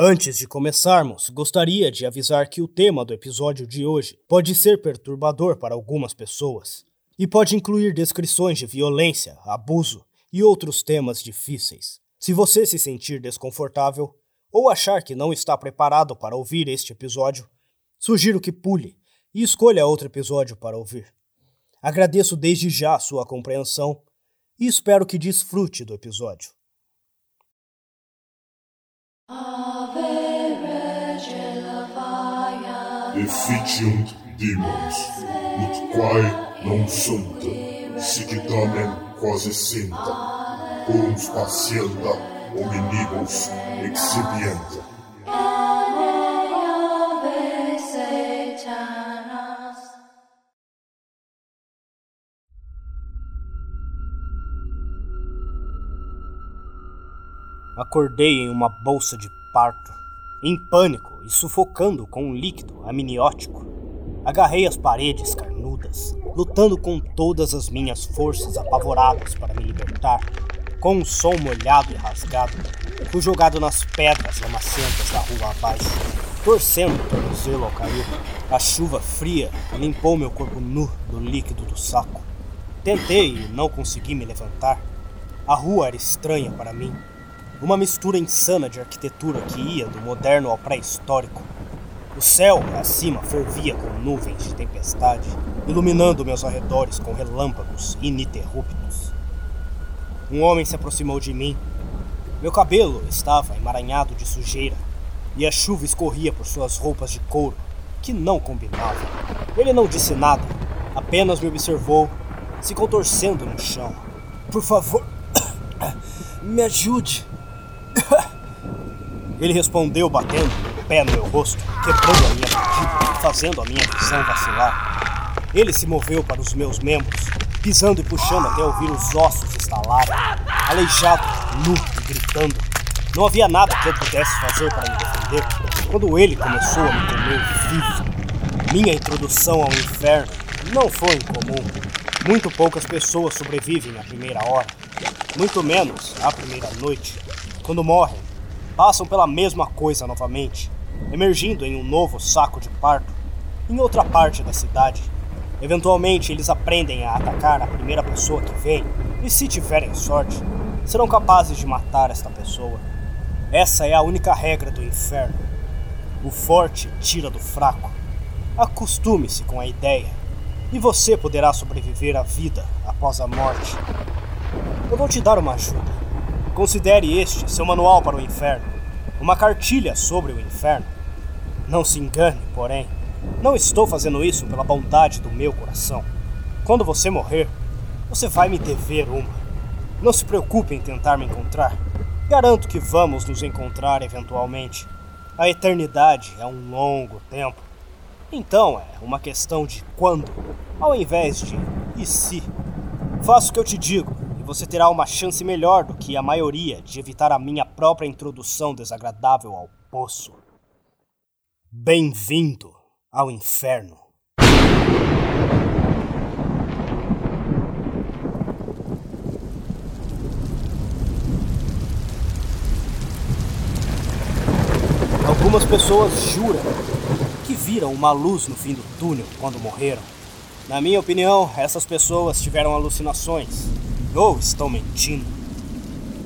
Antes de começarmos, gostaria de avisar que o tema do episódio de hoje pode ser perturbador para algumas pessoas e pode incluir descrições de violência, abuso e outros temas difíceis. Se você se sentir desconfortável ou achar que não está preparado para ouvir este episódio, sugiro que pule e escolha outro episódio para ouvir. Agradeço desde já a sua compreensão e espero que desfrute do episódio. Efficiunt demons, ut quae non sunt, sic tamen quasi sint, cum facienda hominibus exhibient. Acordei em uma bolsa de parto, em pânico e sufocando com um líquido amniótico. Agarrei as paredes carnudas, lutando com todas as minhas forças apavoradas para me libertar. Com um som molhado e rasgado, fui jogado nas pedras lamacentas da rua abaixo, torcendo o tornozelo ao cair. A chuva fria limpou meu corpo nu do líquido do saco. Tentei e não consegui me levantar. A rua era estranha para mim uma mistura insana de arquitetura que ia do moderno ao pré-histórico. O céu acima fervia com nuvens de tempestade, iluminando meus arredores com relâmpagos ininterruptos. Um homem se aproximou de mim. Meu cabelo estava emaranhado de sujeira e a chuva escorria por suas roupas de couro, que não combinavam. Ele não disse nada, apenas me observou, se contorcendo no chão. Por favor, me ajude. Ele respondeu batendo o pé no meu rosto, quebrando a minha mandíbula fazendo a minha visão vacilar. Ele se moveu para os meus membros, pisando e puxando até ouvir os ossos estalarem, aleijado, nu e gritando. Não havia nada que eu pudesse fazer para me defender quando ele começou a me comer vivo. Minha introdução ao inferno não foi incomum. Muito poucas pessoas sobrevivem à primeira hora, muito menos à primeira noite. Quando morrem, passam pela mesma coisa novamente, emergindo em um novo saco de parto em outra parte da cidade. Eventualmente, eles aprendem a atacar a primeira pessoa que vem, e se tiverem sorte, serão capazes de matar esta pessoa. Essa é a única regra do inferno. O forte tira do fraco. Acostume-se com a ideia, e você poderá sobreviver à vida após a morte. Eu vou te dar uma ajuda. Considere este seu manual para o inferno, uma cartilha sobre o inferno. Não se engane, porém, não estou fazendo isso pela bondade do meu coração. Quando você morrer, você vai me dever uma. Não se preocupe em tentar me encontrar. Garanto que vamos nos encontrar eventualmente. A eternidade é um longo tempo. Então é uma questão de quando, ao invés de e se. Faça o que eu te digo você terá uma chance melhor do que a maioria de evitar a minha própria introdução desagradável ao poço. Bem-vindo ao inferno. Algumas pessoas juram que viram uma luz no fim do túnel quando morreram. Na minha opinião, essas pessoas tiveram alucinações ou estão mentindo.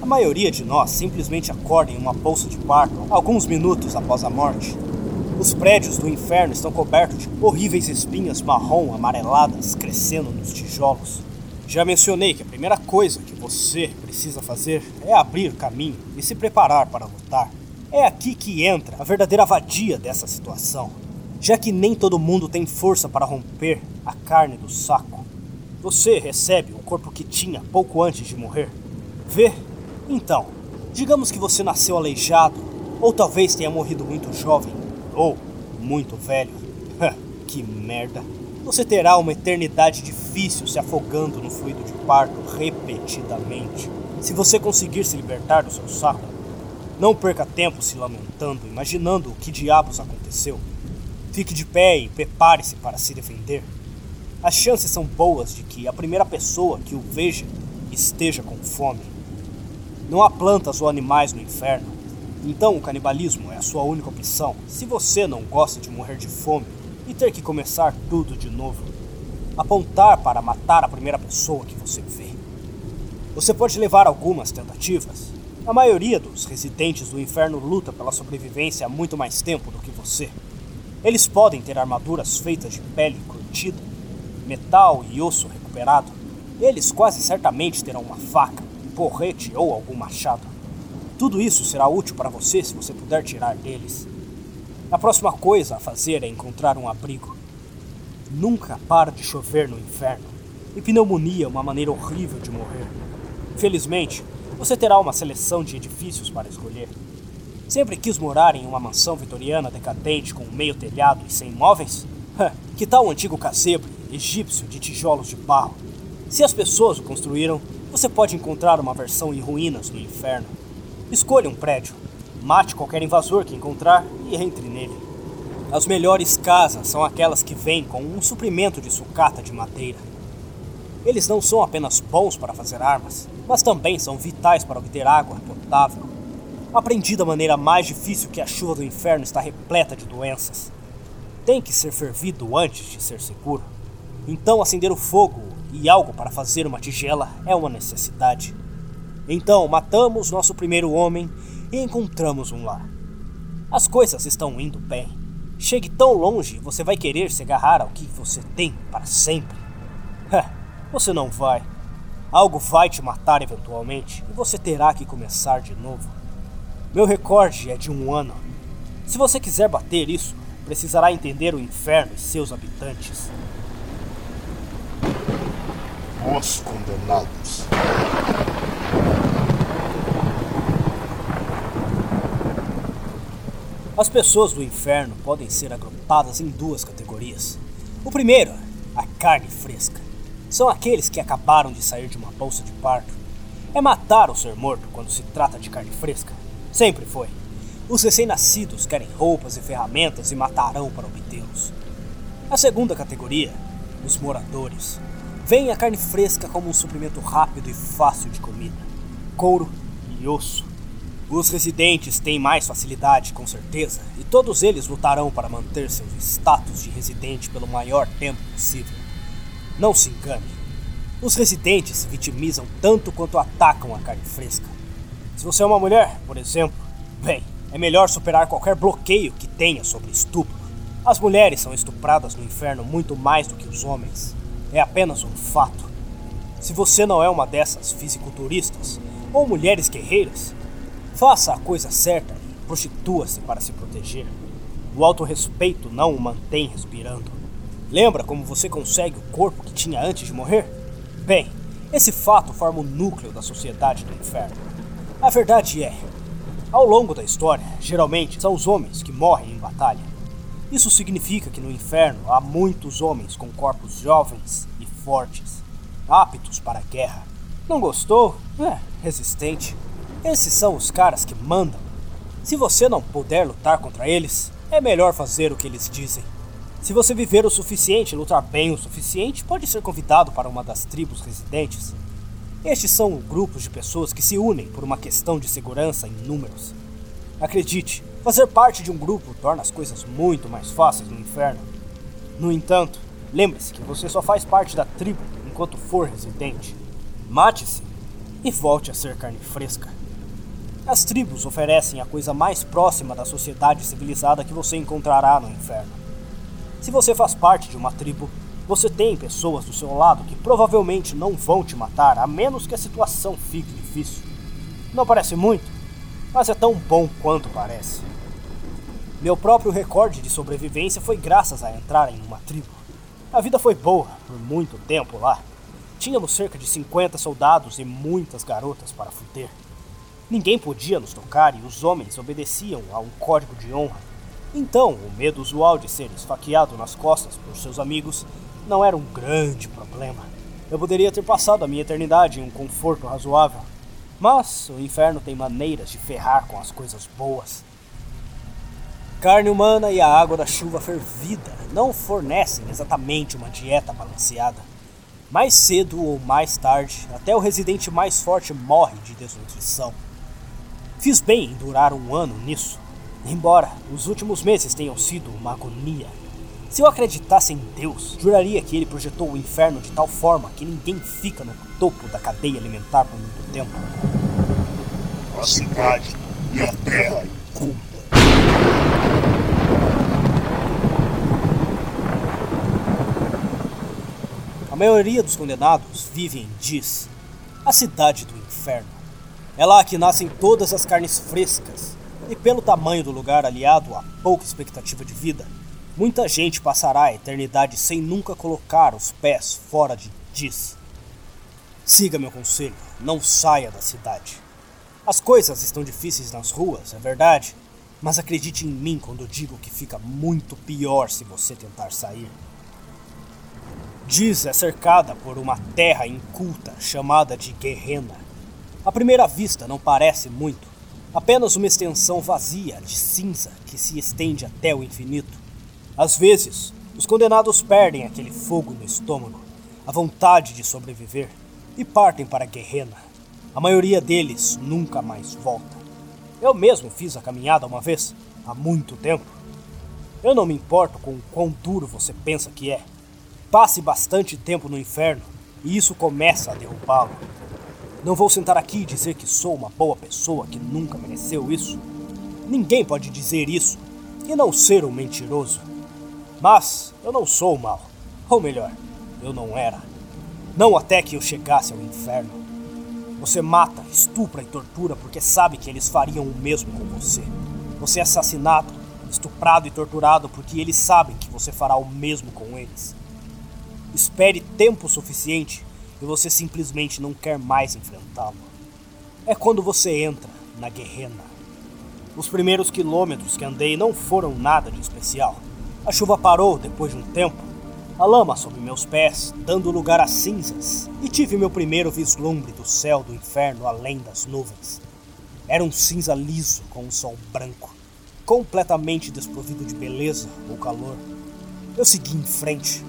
A maioria de nós simplesmente acorda em uma bolsa de parto alguns minutos após a morte. Os prédios do inferno estão cobertos de horríveis espinhas marrom amareladas crescendo nos tijolos. Já mencionei que a primeira coisa que você precisa fazer é abrir caminho e se preparar para lutar. É aqui que entra a verdadeira vadia dessa situação, já que nem todo mundo tem força para romper a carne do saco. Você recebe o corpo que tinha pouco antes de morrer. Vê? Então, digamos que você nasceu aleijado, ou talvez tenha morrido muito jovem, ou muito velho. que merda. Você terá uma eternidade difícil se afogando no fluido de parto repetidamente. Se você conseguir se libertar do seu saco, não perca tempo se lamentando, imaginando o que diabos aconteceu. Fique de pé e prepare-se para se defender as chances são boas de que a primeira pessoa que o veja esteja com fome. Não há plantas ou animais no inferno, Então o canibalismo é a sua única opção se você não gosta de morrer de fome e ter que começar tudo de novo. Apontar para matar a primeira pessoa que você vê. Você pode levar algumas tentativas. A maioria dos residentes do inferno luta pela sobrevivência há muito mais tempo do que você. Eles podem ter armaduras feitas de pele curtida, metal e osso recuperado. Eles quase certamente terão uma faca, um porrete ou algum machado. Tudo isso será útil para você se você puder tirar deles. A próxima coisa a fazer é encontrar um abrigo. Nunca para de chover no inferno, e pneumonia é uma maneira horrível de morrer. Felizmente, você terá uma seleção de edifícios para escolher. Sempre quis morar em uma mansão vitoriana decadente com meio telhado e sem móveis? que tal o antigo casebre egípcio de tijolos de barro? Se as pessoas o construíram, você pode encontrar uma versão em ruínas no inferno. Escolha um prédio, mate qualquer invasor que encontrar e entre nele. As melhores casas são aquelas que vêm com um suprimento de sucata de madeira. Eles não são apenas bons para fazer armas, mas também são vitais para obter água potável. Aprendi da maneira mais difícil que a chuva do inferno está repleta de doenças. Tem que ser fervido antes de ser seguro. Então, acender o fogo e algo para fazer uma tigela é uma necessidade. Então matamos nosso primeiro homem e encontramos um lar. As coisas estão indo bem. Chegue tão longe, você vai querer se agarrar ao que você tem para sempre. você não vai. Algo vai te matar eventualmente e você terá que começar de novo. Meu recorde é de um ano. Se você quiser bater isso, precisará entender o inferno e seus habitantes. Os condenados. As pessoas do inferno podem ser agrupadas em duas categorias. O primeiro, a carne fresca. São aqueles que acabaram de sair de uma bolsa de parto. É matar ou ser morto quando se trata de carne fresca. Sempre foi. Os recém-nascidos querem roupas e ferramentas e matarão para obtê-los. A segunda categoria, os moradores. Veem a carne fresca como um suprimento rápido e fácil de comida. Couro e osso. Os residentes têm mais facilidade, com certeza, e todos eles lutarão para manter seu status de residente pelo maior tempo possível. Não se engane. Os residentes se vitimizam tanto quanto atacam a carne fresca. Se você é uma mulher, por exemplo, bem, é melhor superar qualquer bloqueio que tenha sobre estupro. As mulheres são estupradas no inferno muito mais do que os homens. É apenas um fato. Se você não é uma dessas fisiculturistas ou mulheres guerreiras, Faça a coisa certa e prostitua-se para se proteger. O autorrespeito não o mantém respirando. Lembra como você consegue o corpo que tinha antes de morrer? Bem, esse fato forma o núcleo da sociedade do inferno. A verdade é, ao longo da história, geralmente são os homens que morrem em batalha. Isso significa que no inferno há muitos homens com corpos jovens e fortes, aptos para a guerra. Não gostou? É, resistente. Esses são os caras que mandam. Se você não puder lutar contra eles, é melhor fazer o que eles dizem. Se você viver o suficiente e lutar bem o suficiente, pode ser convidado para uma das tribos residentes. Estes são grupos de pessoas que se unem por uma questão de segurança em números. Acredite, fazer parte de um grupo torna as coisas muito mais fáceis no inferno. No entanto, lembre-se que você só faz parte da tribo enquanto for residente. Mate-se e volte a ser carne fresca. As tribos oferecem a coisa mais próxima da sociedade civilizada que você encontrará no inferno. Se você faz parte de uma tribo, você tem pessoas do seu lado que provavelmente não vão te matar a menos que a situação fique difícil. Não parece muito, mas é tão bom quanto parece. Meu próprio recorde de sobrevivência foi graças a entrar em uma tribo. A vida foi boa por muito tempo lá. Tínhamos cerca de 50 soldados e muitas garotas para fuder. Ninguém podia nos tocar e os homens obedeciam a um código de honra. Então, o medo usual de ser esfaqueado nas costas por seus amigos não era um grande problema. Eu poderia ter passado a minha eternidade em um conforto razoável. Mas o inferno tem maneiras de ferrar com as coisas boas. Carne humana e a água da chuva fervida não fornecem exatamente uma dieta balanceada. Mais cedo ou mais tarde, até o residente mais forte morre de desnutrição. Fiz bem em durar um ano nisso, embora os últimos meses tenham sido uma agonia. Se eu acreditasse em Deus, juraria que ele projetou o inferno de tal forma que ninguém fica no topo da cadeia alimentar por muito tempo. A cidade e a terra incunda. A maioria dos condenados vive em Diz, a cidade do inferno. É lá que nascem todas as carnes frescas, e pelo tamanho do lugar aliado a pouca expectativa de vida, muita gente passará a eternidade sem nunca colocar os pés fora de Diz. Siga meu conselho, não saia da cidade. As coisas estão difíceis nas ruas, é verdade, mas acredite em mim quando digo que fica muito pior se você tentar sair. Diz é cercada por uma terra inculta chamada de Guerrena. À primeira vista não parece muito, apenas uma extensão vazia de cinza que se estende até o infinito. Às vezes, os condenados perdem aquele fogo no estômago, a vontade de sobreviver, e partem para Guerrena. A maioria deles nunca mais volta. Eu mesmo fiz a caminhada uma vez, há muito tempo. Eu não me importo com o quão duro você pensa que é. Passe bastante tempo no inferno e isso começa a derrubá-lo. Não vou sentar aqui e dizer que sou uma boa pessoa que nunca mereceu isso. Ninguém pode dizer isso e não ser um mentiroso. Mas eu não sou mal. Ou melhor, eu não era. Não até que eu chegasse ao inferno. Você mata, estupra e tortura porque sabe que eles fariam o mesmo com você. Você é assassinado, estuprado e torturado porque eles sabem que você fará o mesmo com eles. Espere tempo suficiente e você simplesmente não quer mais enfrentá-lo. É quando você entra na guerrena. Os primeiros quilômetros que andei não foram nada de especial. A chuva parou depois de um tempo, a lama sob meus pés, dando lugar a cinzas, e tive meu primeiro vislumbre do céu do inferno além das nuvens. Era um cinza liso com um sol branco, completamente desprovido de beleza ou calor. Eu segui em frente,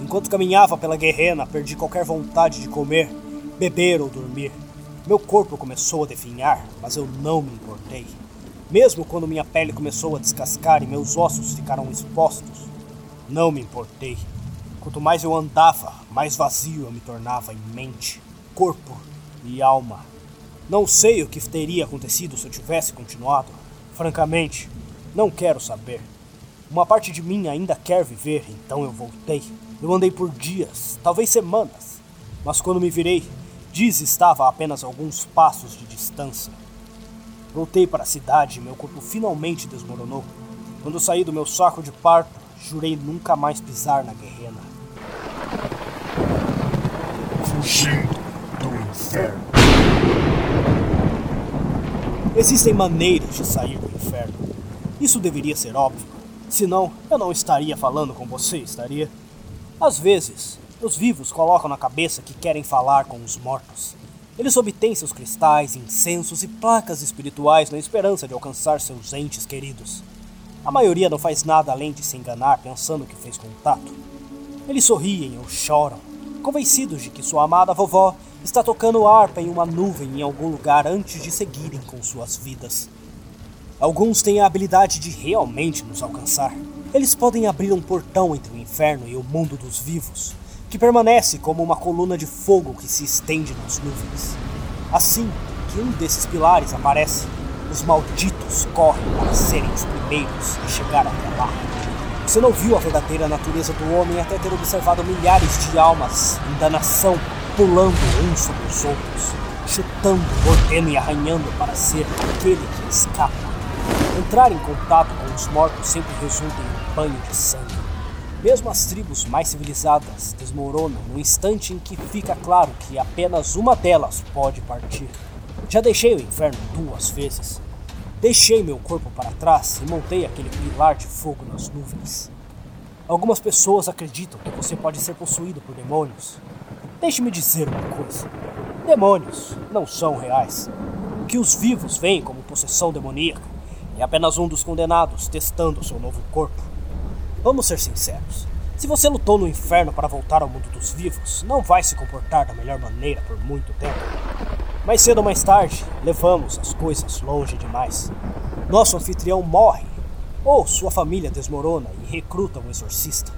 Enquanto caminhava pela guerrena, perdi qualquer vontade de comer, beber ou dormir. Meu corpo começou a definhar, mas eu não me importei. Mesmo quando minha pele começou a descascar e meus ossos ficaram expostos, não me importei. Quanto mais eu andava, mais vazio eu me tornava em mente, corpo e alma. Não sei o que teria acontecido se eu tivesse continuado. Francamente, não quero saber. Uma parte de mim ainda quer viver, então eu voltei. Eu andei por dias, talvez semanas, mas quando me virei, Diz estava a apenas alguns passos de distância. Voltei para a cidade e meu corpo finalmente desmoronou. Quando saí do meu saco de parto, jurei nunca mais pisar na guerrena. Fugindo do inferno. Existem maneiras de sair do inferno. Isso deveria ser óbvio. Senão, eu não estaria falando com você, estaria? Às vezes, os vivos colocam na cabeça que querem falar com os mortos. Eles obtêm seus cristais, incensos e placas espirituais na esperança de alcançar seus entes queridos. A maioria não faz nada além de se enganar pensando que fez contato. Eles sorriem ou choram, convencidos de que sua amada vovó está tocando harpa em uma nuvem em algum lugar antes de seguirem com suas vidas. Alguns têm a habilidade de realmente nos alcançar. Eles podem abrir um portão entre o inferno e o mundo dos vivos, que permanece como uma coluna de fogo que se estende nas nuvens. Assim que um desses pilares aparece, os malditos correm para serem os primeiros a chegar até lá. Você não viu a verdadeira natureza do homem até ter observado milhares de almas em danação pulando uns sobre os outros, chutando, mordendo e arranhando para ser aquele que escapa. Entrar em contato com os mortos sempre resulta em banho de sangue. Mesmo as tribos mais civilizadas desmoronam no instante em que fica claro que apenas uma delas pode partir. Já deixei o inferno duas vezes. Deixei meu corpo para trás e montei aquele pilar de fogo nas nuvens. Algumas pessoas acreditam que você pode ser possuído por demônios. Deixe-me dizer uma coisa: demônios não são reais. O que os vivos veem como possessão demoníaca é apenas um dos condenados testando seu novo corpo. Vamos ser sinceros. Se você lutou no inferno para voltar ao mundo dos vivos, não vai se comportar da melhor maneira por muito tempo. Mais cedo ou mais tarde, levamos as coisas longe demais. Nosso anfitrião morre, ou sua família desmorona e recruta um exorcista.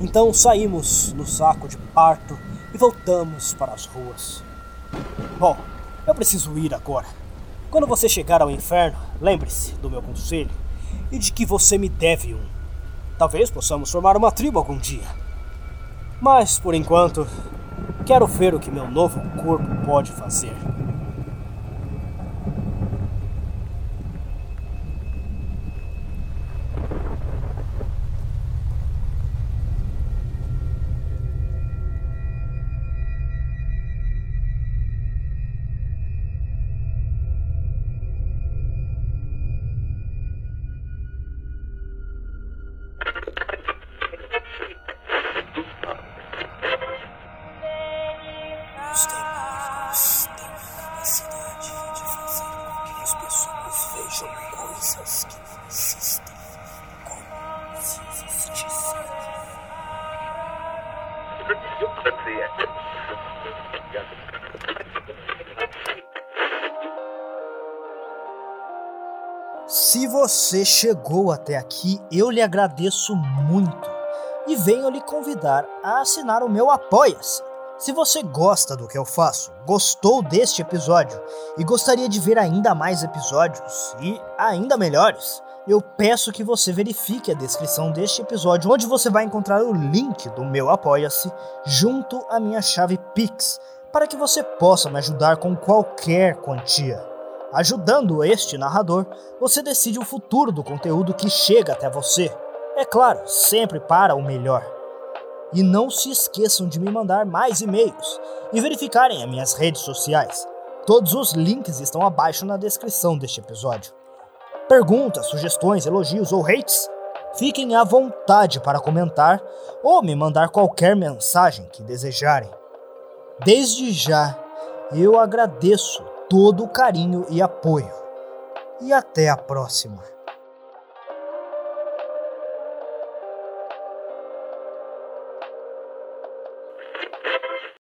Então saímos no saco de parto e voltamos para as ruas. Bom, eu preciso ir agora. Quando você chegar ao inferno, lembre-se do meu conselho e de que você me deve um. Talvez possamos formar uma tribo algum dia. Mas, por enquanto, quero ver o que meu novo corpo pode fazer. Você chegou até aqui, eu lhe agradeço muito e venho lhe convidar a assinar o meu Apoia-se. Se você gosta do que eu faço, gostou deste episódio e gostaria de ver ainda mais episódios e ainda melhores, eu peço que você verifique a descrição deste episódio, onde você vai encontrar o link do meu Apoia-se junto à minha chave Pix, para que você possa me ajudar com qualquer quantia. Ajudando este narrador, você decide o futuro do conteúdo que chega até você. É claro, sempre para o melhor. E não se esqueçam de me mandar mais e-mails e verificarem as minhas redes sociais. Todos os links estão abaixo na descrição deste episódio. Perguntas, sugestões, elogios ou hates? Fiquem à vontade para comentar ou me mandar qualquer mensagem que desejarem. Desde já, eu agradeço todo o carinho e apoio. E até a próxima.